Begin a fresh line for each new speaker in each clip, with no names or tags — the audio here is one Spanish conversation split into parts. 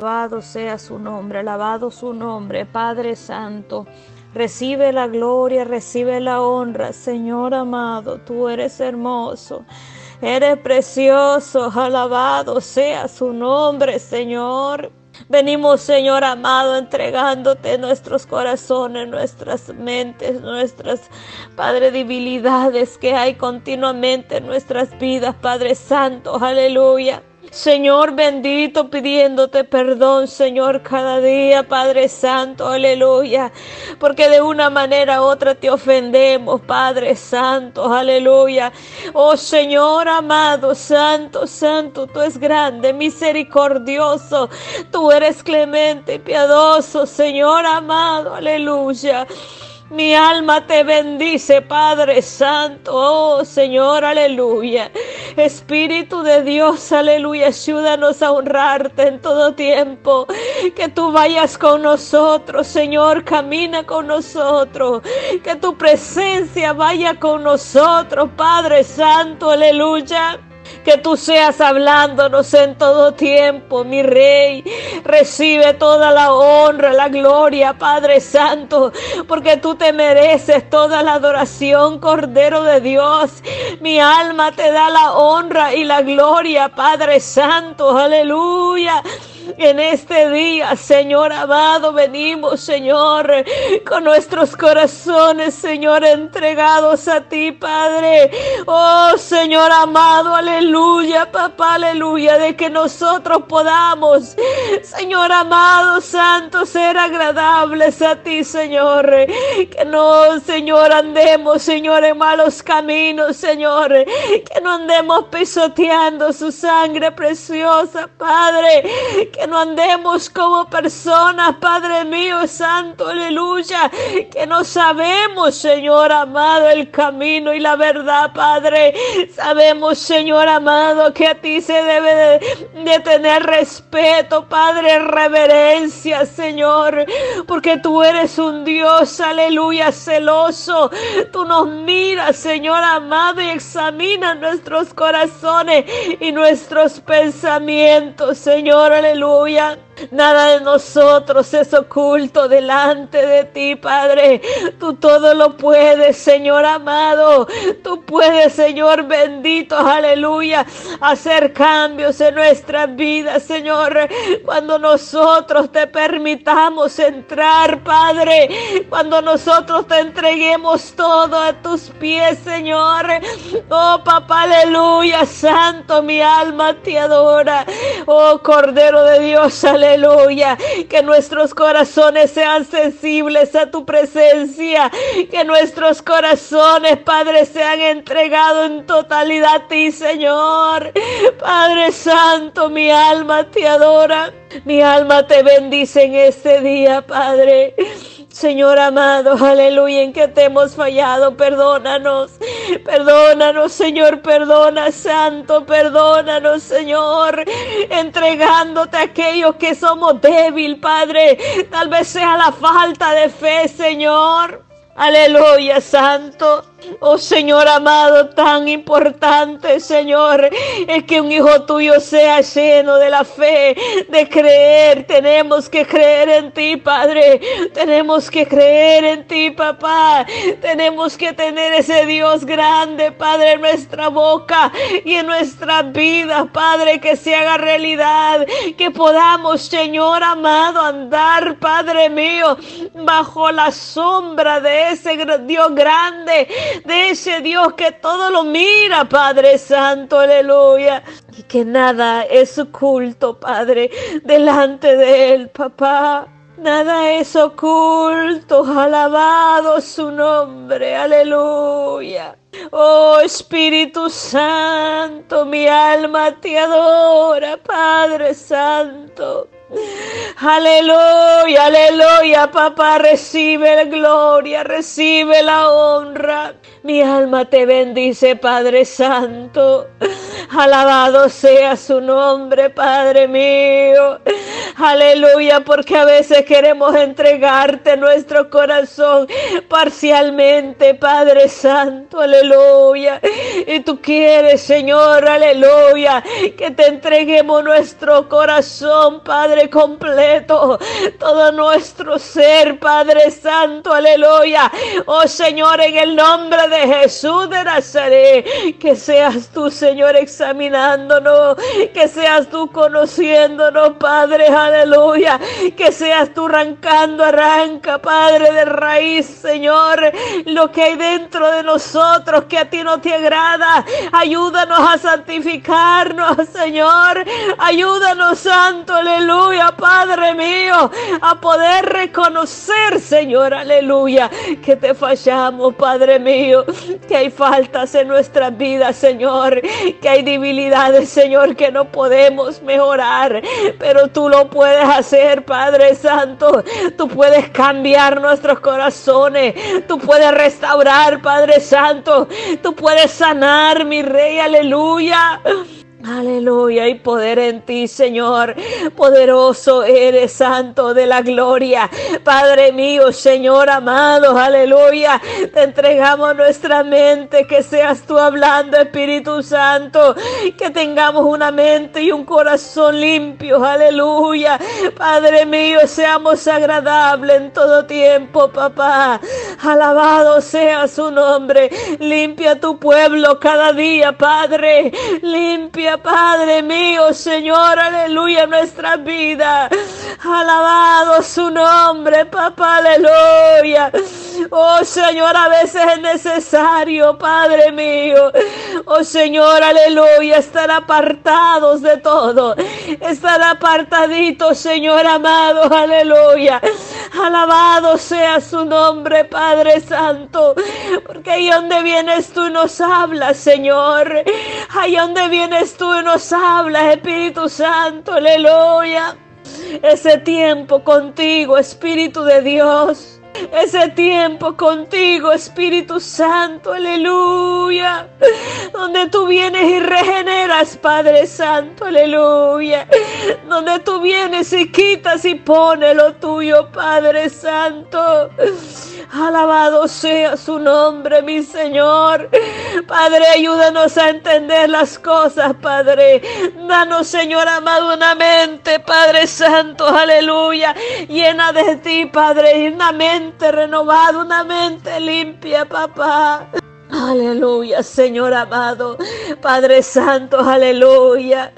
Alabado sea su nombre, alabado su nombre, Padre Santo. Recibe la gloria, recibe la honra, Señor amado, tú eres hermoso. Eres precioso, alabado sea su nombre, Señor. Venimos, Señor amado, entregándote nuestros corazones, nuestras mentes, nuestras, Padre, debilidades que hay continuamente en nuestras vidas, Padre Santo, aleluya. Señor bendito, pidiéndote perdón, Señor, cada día, Padre Santo, aleluya. Porque de una manera u otra te ofendemos, Padre Santo, aleluya. Oh Señor amado, Santo, Santo, tú eres grande, misericordioso. Tú eres clemente y piadoso, Señor amado, aleluya. Mi alma te bendice, Padre Santo, oh Señor, aleluya. Espíritu de Dios, aleluya, ayúdanos a honrarte en todo tiempo. Que tú vayas con nosotros, Señor, camina con nosotros. Que tu presencia vaya con nosotros, Padre Santo, aleluya. Que tú seas hablándonos en todo tiempo, mi Rey. Recibe toda la honra, la gloria, Padre Santo, porque tú te mereces toda la adoración, Cordero de Dios. Mi alma te da la honra y la gloria, Padre Santo. Aleluya. En este día, Señor amado, venimos, Señor, con nuestros corazones, Señor, entregados a ti, Padre. Oh, Señor amado, aleluya, papá, aleluya, de que nosotros podamos, Señor amado, santo, ser agradables a ti, Señor. Que no, Señor, andemos, Señor, en malos caminos, Señor. Que no andemos pisoteando su sangre preciosa, Padre que no andemos como personas, Padre mío, Santo, aleluya, que no sabemos, Señor amado, el camino y la verdad, Padre. Sabemos, Señor amado, que a ti se debe de, tener respeto, Padre, reverencia, Señor, porque tú eres un Dios, aleluya, celoso. Tú nos miras, Señor amado, y examina nuestros corazones y nuestros pensamientos, Señor, aleluya. Hallelujah. Nada de nosotros es oculto delante de ti, Padre. Tú todo lo puedes, Señor amado. Tú puedes, Señor bendito, aleluya, hacer cambios en nuestras vidas, Señor. Cuando nosotros te permitamos entrar, Padre. Cuando nosotros te entreguemos todo a tus pies, Señor. Oh, papá, aleluya, santo, mi alma te adora. Oh, Cordero de Dios, aleluya. Que nuestros corazones sean sensibles a tu presencia. Que nuestros corazones, Padre, sean entregados en totalidad a ti, Señor. Padre Santo, mi alma te adora. Mi alma te bendice en este día, Padre. Señor amado, aleluya, en que te hemos fallado, perdónanos, perdónanos, Señor, perdona, Santo, perdónanos, Señor, entregándote a aquellos que somos débil, Padre, tal vez sea la falta de fe, Señor. Aleluya, Santo. Oh Señor amado, tan importante, Señor, es que un hijo tuyo sea lleno de la fe, de creer. Tenemos que creer en ti, Padre. Tenemos que creer en ti, papá. Tenemos que tener ese Dios grande, Padre, en nuestra boca y en nuestra vida, Padre, que se haga realidad. Que podamos, Señor amado, andar, Padre mío, bajo la sombra de ese Dios grande de ese Dios que todo lo mira, Padre Santo, aleluya. Y que nada es oculto, Padre, delante de Él, papá. Nada es oculto, alabado su nombre, aleluya. Oh Espíritu Santo, mi alma te adora, Padre Santo. Aleluya, aleluya, papá, recibe la gloria, recibe la honra. Mi alma te bendice, Padre Santo. Alabado sea su nombre, Padre mío. Aleluya, porque a veces queremos entregarte nuestro corazón parcialmente, Padre Santo. Aleluya. Y tú quieres, Señor, aleluya, que te entreguemos nuestro corazón, Padre completo, todo nuestro ser, Padre Santo. Aleluya. Oh Señor, en el nombre de Jesús de Nazaret, que seas tú, Señor, examinándonos, que seas tú conociéndonos, Padre, aleluya, que seas tú arrancando, arranca, Padre, de raíz, Señor, lo que hay dentro de nosotros que a ti no te agrada, ayúdanos a santificarnos, Señor, ayúdanos, Santo, aleluya, Padre mío, a poder reconocer, Señor, aleluya, que te fallamos, Padre mío, que hay faltas en nuestras vidas, Señor, que hay debilidades, Señor, que no podemos mejorar, pero tú lo puedes hacer, Padre Santo. Tú puedes cambiar nuestros corazones, tú puedes restaurar, Padre Santo, tú puedes sanar, mi Rey, aleluya. Aleluya, y poder en ti, Señor. Poderoso eres, Santo de la gloria. Padre mío, Señor amado, aleluya. Te entregamos nuestra mente, que seas tú hablando, Espíritu Santo. Que tengamos una mente y un corazón limpio, aleluya. Padre mío, seamos agradables en todo tiempo, papá. Alabado sea su nombre. Limpia tu pueblo cada día, Padre. Limpia Padre mío, Señor, aleluya, nuestra vida. Alabado su nombre, papá, aleluya. Oh Señor, a veces es necesario, Padre mío. Oh Señor, aleluya, estar apartados de todo. Estar apartaditos, Señor amado, aleluya. Alabado sea su nombre, Padre Santo. Porque ahí donde vienes tú nos hablas, Señor. Ahí donde vienes tú nos hablas, Espíritu Santo, aleluya. Ese tiempo contigo, Espíritu de Dios ese tiempo contigo, Espíritu Santo, aleluya. Donde tú vienes y regeneras, Padre Santo, aleluya. Donde tú vienes y quitas y pones lo tuyo, Padre Santo. Alabado sea su nombre, mi Señor. Padre, ayúdanos a entender las cosas, Padre. Danos, Señor amado, una mente, Padre Santo, aleluya. Llena de ti, Padre, una mente renovada, una mente limpia, papá. Aleluya, Señor amado, Padre Santo, aleluya.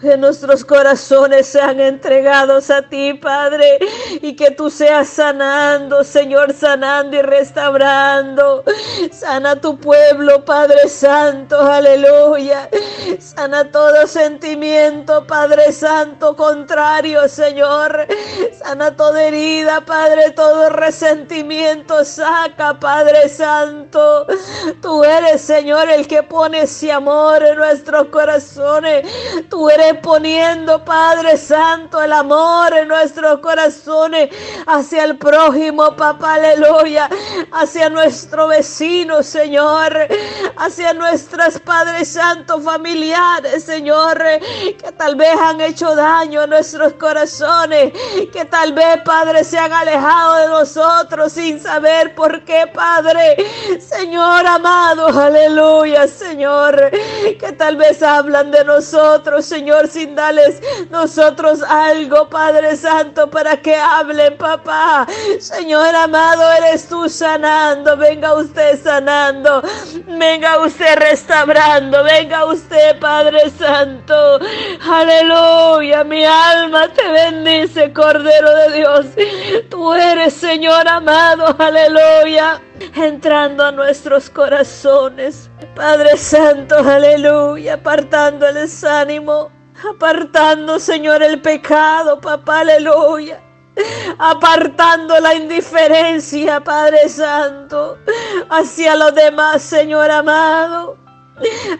Que nuestros corazones sean entregados a ti, Padre, y que tú seas sanando, Señor, sanando y restaurando. Sana tu pueblo, Padre Santo, aleluya. Sana todo sentimiento, Padre Santo, contrario, Señor. Sana toda herida, Padre, todo resentimiento, saca, Padre Santo. Tú eres, Señor, el que pone ese amor en nuestros corazones. Tú eres poniendo, Padre Santo, el amor en nuestros corazones hacia el prójimo, papá, aleluya. Hacia nuestro vecino, Señor. Hacia nuestras, Padre Santo, familiares, Señor. Que tal vez han hecho daño a nuestros corazones. Que tal vez, Padre, se han alejado de nosotros sin saber por qué, Padre. Señor, aleluya, Señor, que tal vez hablan de nosotros, Señor, sin darles nosotros algo, Padre Santo, para que hablen, papá. Señor amado, eres tú sanando, venga usted sanando, venga usted restaurando, venga usted, Padre Santo. Aleluya, mi alma te bendice, Cordero de Dios. Tú eres, Señor amado, aleluya entrando a nuestros corazones. Padre Santo, aleluya, apartando el desánimo, apartando, Señor, el pecado, papá, aleluya. Apartando la indiferencia, Padre Santo, hacia los demás, Señor amado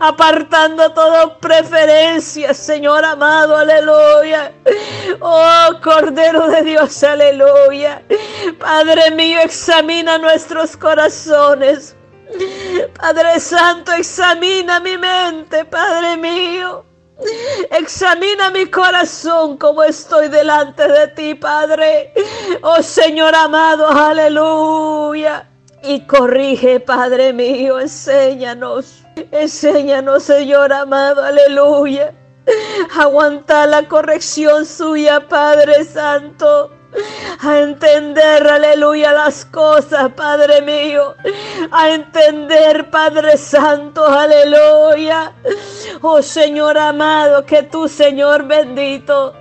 apartando toda preferencia, Señor amado, aleluya. Oh, Cordero de Dios, aleluya. Padre mío, examina nuestros corazones. Padre Santo, examina mi mente, Padre mío. Examina mi corazón como estoy delante de ti, Padre. Oh Señor amado, aleluya. Y corrige, Padre mío, enséñanos. Enséñanos, Señor amado, aleluya. Aguanta la corrección suya, Padre Santo a entender, aleluya, las cosas, Padre mío, a entender, Padre Santo, aleluya. Oh Señor amado, que tú, Señor bendito,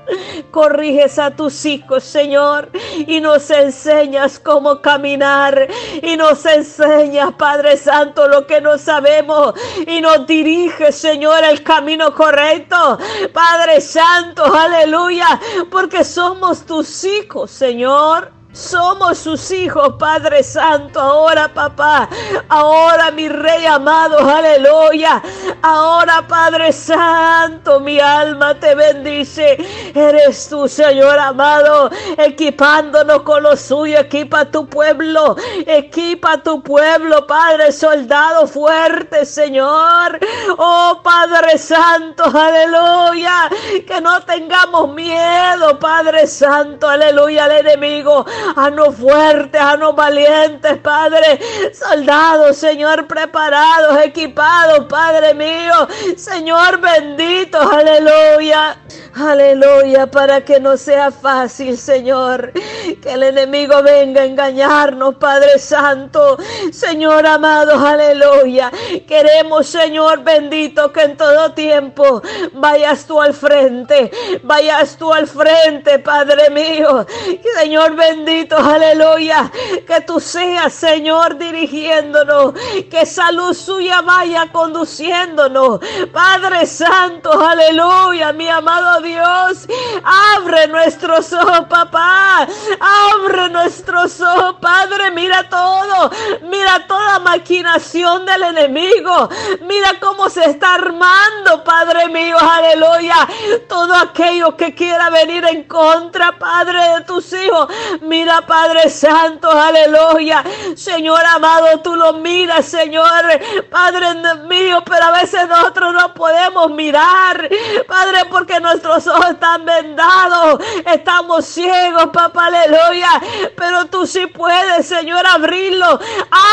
corriges a tus hijos, Señor, y nos enseñas cómo caminar, y nos enseñas, Padre Santo, lo que no sabemos, y nos diriges, Señor, el camino correcto, Padre Santo, aleluya, porque somos tus hijos. Señor. Somos sus hijos, Padre Santo. Ahora, papá. Ahora, mi Rey amado. Aleluya. Ahora, Padre Santo, mi alma te bendice. Eres tú, Señor amado, equipándonos con lo suyo. Equipa tu pueblo. Equipa tu pueblo, Padre, soldado fuerte, Señor. Oh, Padre Santo, aleluya. Que no tengamos miedo, Padre Santo, aleluya, al enemigo Haznos fuertes, haznos valientes, Padre. Soldados, Señor, preparados, equipados, Padre mío. Señor bendito, aleluya. Aleluya, para que no sea fácil, Señor, que el enemigo venga a engañarnos, Padre Santo. Señor amado, aleluya. Queremos, Señor bendito, que en todo tiempo vayas tú al frente, vayas tú al frente, Padre mío. Señor bendito, aleluya. Que tú seas, Señor, dirigiéndonos, que esa luz suya vaya conduciéndonos. Padre Santo, aleluya, mi amado Dios. Abre nuestros ojos, papá. Abre nuestros ojos, Padre. Mira todo. Mira toda maquinación del enemigo. Mira cómo se está armando, Padre mío. Aleluya. Todo aquello que quiera venir en contra, Padre, de tus hijos. Mira, Padre Santo. Aleluya. Señor amado, tú lo miras, Señor. Padre mío, pero a veces nosotros no podemos mirar. Padre, porque nuestro los ojos están vendados, estamos ciegos, papá, aleluya. Pero tú sí puedes, Señor, abrirlo.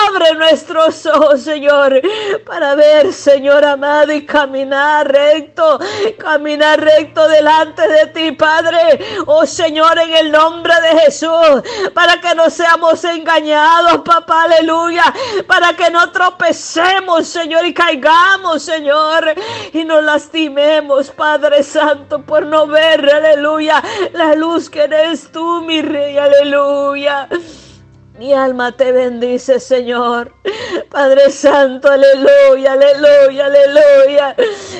Abre nuestros ojos, Señor, para ver, Señor amado, y caminar recto, caminar recto delante de ti, Padre. Oh Señor, en el nombre de Jesús, para que no seamos engañados, papá, aleluya. Para que no tropecemos, Señor, y caigamos, Señor, y nos lastimemos, Padre Santo por no ver, aleluya, la luz que eres tú, mi rey, aleluya. Mi alma te bendice, Señor. Padre Santo, aleluya, aleluya, aleluya.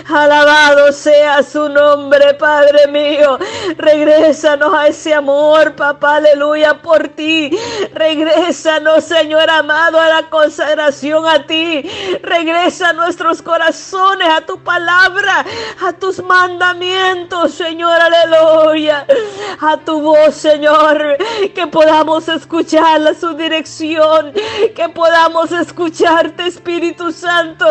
Alabado sea su nombre, Padre mío. Regrésanos a ese amor, papá, aleluya, por ti. Regrésanos, Señor amado, a la consagración a ti. Regresa nuestros corazones a tu palabra, a tus mandamientos, Señor, aleluya. A tu voz, Señor, que podamos escucharla, dirección, que podamos escucharte, Espíritu Santo,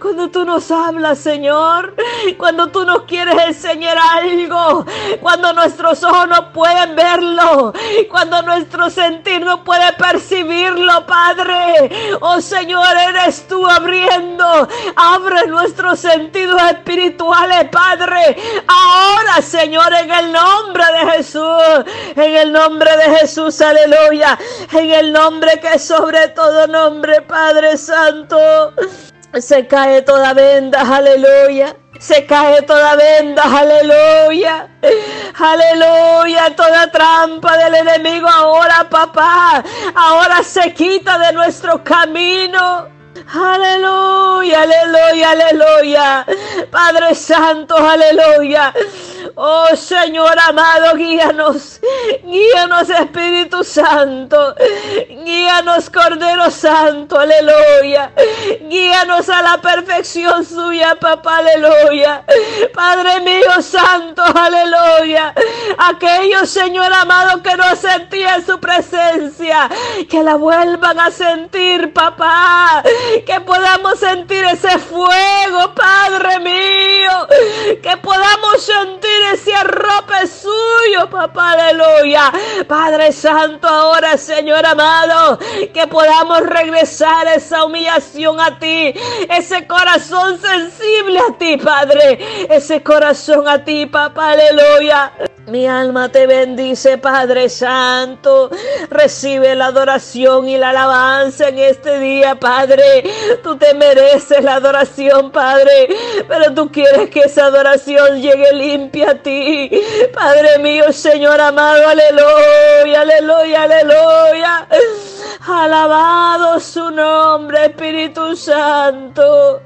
cuando tú nos hablas, Señor, cuando tú nos quieres enseñar algo, cuando nuestros ojos no pueden verlo, cuando nuestro sentir no puede percibirlo, Padre. Oh Señor, eres tú abriendo, abre nuestros sentidos espirituales, Padre. Ahora, Señor, en el nombre de Jesús, en el nombre de Jesús, aleluya, en el nombre que es sobre todo nombre, Padre Santo. Se cae toda venda, aleluya. Se cae toda venda, aleluya. Aleluya, toda trampa del enemigo ahora, papá. Ahora se quita de nuestro camino. Aleluya, aleluya, aleluya. Padre Santo, aleluya. Oh Señor amado, guíanos. Guíanos Espíritu Santo. Guíanos Cordero Santo. Aleluya. Guíanos a la perfección suya, papá. Aleluya. Padre mío Santo. Aleluya. Aquellos, Señor amado, que no sentían su presencia. Que la vuelvan a sentir, papá. Que podamos sentir ese fuego, Padre mío. Que podamos sentir ese arrope suyo, papá, aleluya. Padre Santo, ahora, Señor amado, que podamos regresar esa humillación a ti, ese corazón sensible a ti, Padre, ese corazón a ti, papá, aleluya. Mi alma te bendice, Padre Santo. Recibe la adoración y la alabanza en este día, Padre. Tú te mereces la adoración, Padre. Pero tú quieres que esa adoración llegue limpia a ti. Padre mío, Señor amado, aleluya, aleluya, aleluya. Alabado su nombre, Espíritu Santo.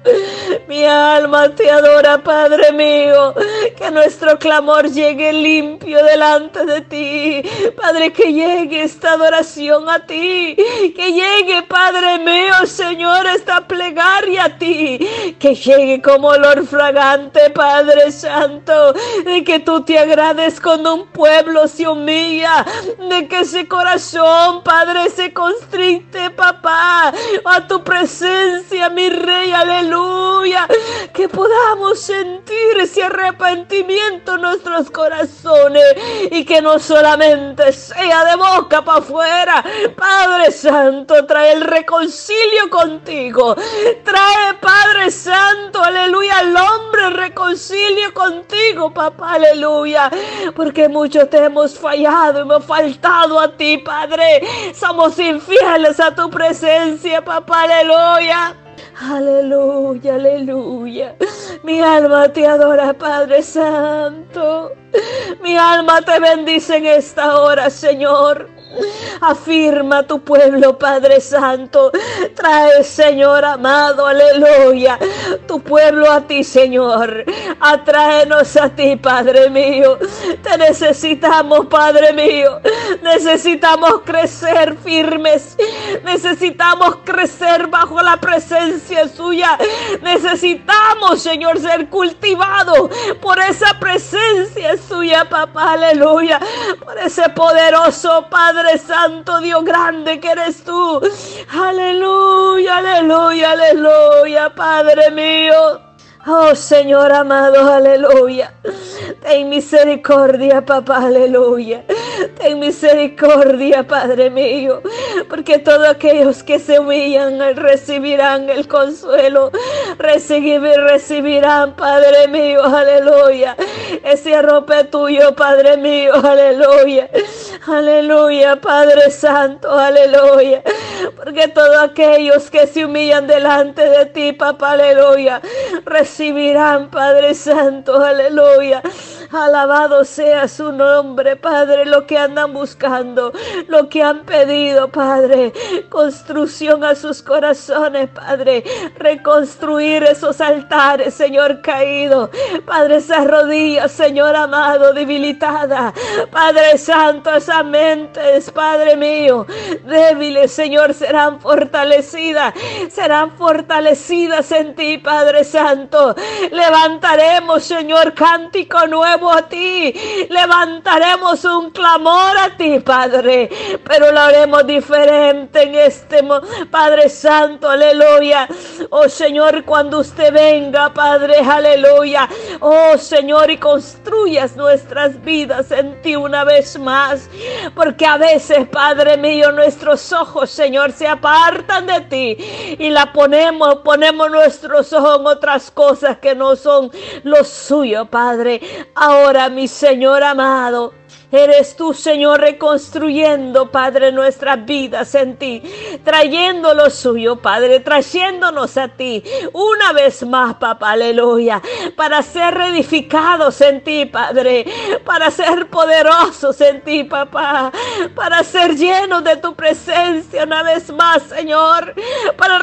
Mi alma te adora, Padre mío. Que nuestro clamor llegue limpio delante de ti. Padre, que llegue esta adoración a ti. Que llegue, Padre mío, Señor, esta plegaria a ti. Que llegue como olor fragante, Padre Santo. De que tú te agrades cuando un pueblo se humilla. De que ese corazón, Padre, se 30 papá, a tu presencia, mi rey, aleluya. Que podamos sentir ese arrepentimiento en nuestros corazones y que no solamente sea de boca para afuera. Padre Santo, trae el reconcilio contigo. Trae, Padre Santo, aleluya, al hombre reconcilio contigo, papá, aleluya. Porque muchos te hemos fallado, hemos faltado a ti, Padre. Somos infieles a tu presencia, papá, aleluya. Aleluya, aleluya. Mi alma te adora, Padre Santo. Mi alma te bendice en esta hora, Señor. Afirma tu pueblo, Padre Santo. Trae, Señor amado, aleluya. Tu pueblo a ti, Señor. Atráenos a ti, Padre mío. Te necesitamos, Padre mío. Necesitamos crecer firmes. Necesitamos crecer bajo la presencia suya. Necesitamos, Señor, ser cultivados por esa presencia suya, papá, aleluya. Por ese poderoso Padre Santo, Dios grande que eres tú. Aleluya, aleluya, aleluya, Padre mío. Oh Señor amado, aleluya. Ten misericordia, papá, aleluya. Ten misericordia, Padre mío. Porque todos aquellos que se humillan recibirán el consuelo. Recibir, recibirán, Padre mío, aleluya. Ese arrope tuyo, Padre mío, aleluya. Aleluya, Padre Santo, aleluya. Porque todos aquellos que se humillan delante de ti, papá, aleluya recibirán, Padre Santo, aleluya. Alabado sea su nombre, Padre, lo que andan buscando, lo que han pedido, Padre. Construcción a sus corazones, Padre. Reconstruir esos altares, Señor caído. Padre, esas rodillas, Señor amado, debilitada. Padre Santo, esas mentes, Padre mío, débiles, Señor, serán fortalecidas. Serán fortalecidas en ti, Padre Santo. Levantaremos, Señor, cántico nuevo a ti. Levantaremos un clamor a ti, Padre. Pero lo haremos diferente en este Padre Santo, aleluya. Oh Señor, cuando usted venga, Padre, aleluya. Oh Señor, y construyas nuestras vidas en ti una vez más. Porque a veces, Padre mío, nuestros ojos, Señor, se apartan de ti y la ponemos, ponemos nuestros ojos en otras cosas que no son lo suyo, Padre. Ahora, mi Señor amado, Eres tú, Señor, reconstruyendo, Padre, nuestras vidas en ti, trayendo lo suyo, Padre, trayéndonos a ti una vez más, papá, aleluya, para ser reedificados en ti, Padre, para ser poderosos en ti, papá, para ser llenos de tu presencia una vez más, Señor, para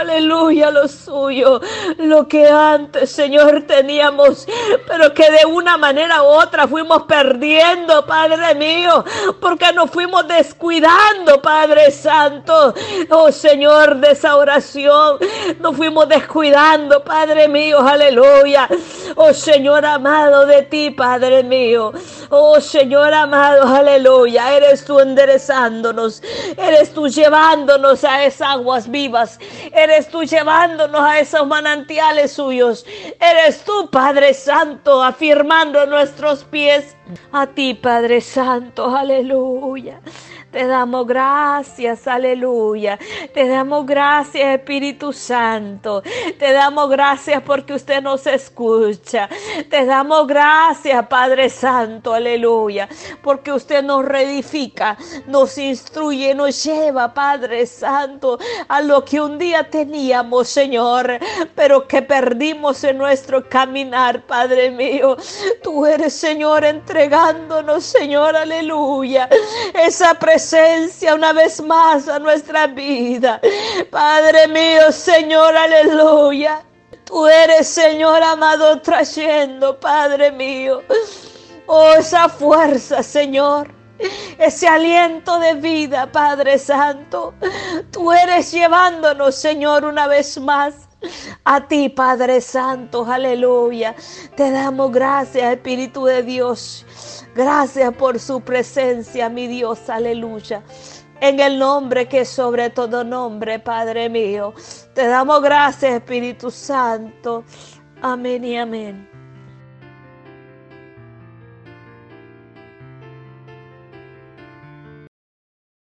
aleluya, lo suyo, lo que antes, Señor, teníamos, pero que de una manera u otra fuimos perdiendo, Padre mío, porque nos fuimos descuidando, Padre Santo. Oh Señor, de esa oración, nos fuimos descuidando, Padre mío, aleluya. Oh Señor amado de ti, Padre mío. Oh Señor amado, aleluya. Eres tú enderezándonos, eres tú llevándonos a esas aguas vivas, eres tú llevándonos a esos manantiales suyos. Eres tú, Padre Santo, afirmando nuestros pies a ti, Padre Santo, aleluya. Te damos gracias, aleluya. Te damos gracias, Espíritu Santo. Te damos gracias porque usted nos escucha. Te damos gracias, Padre Santo, aleluya. Porque usted nos reedifica, nos instruye, nos lleva, Padre Santo, a lo que un día teníamos, Señor, pero que perdimos en nuestro caminar, Padre mío. Tú eres, Señor, entregándonos, Señor, aleluya. Esa presencia una vez más a nuestra vida. Padre mío, Señor, aleluya. Tú eres, Señor amado, trayendo, Padre mío. Oh, esa fuerza, Señor. Ese aliento de vida, Padre Santo. Tú eres llevándonos, Señor, una vez más. A ti, Padre Santo, aleluya. Te damos gracias, Espíritu de Dios. Gracias por su presencia, mi Dios, aleluya. En el nombre que sobre todo nombre, Padre mío. Te damos gracias, Espíritu Santo. Amén y amén.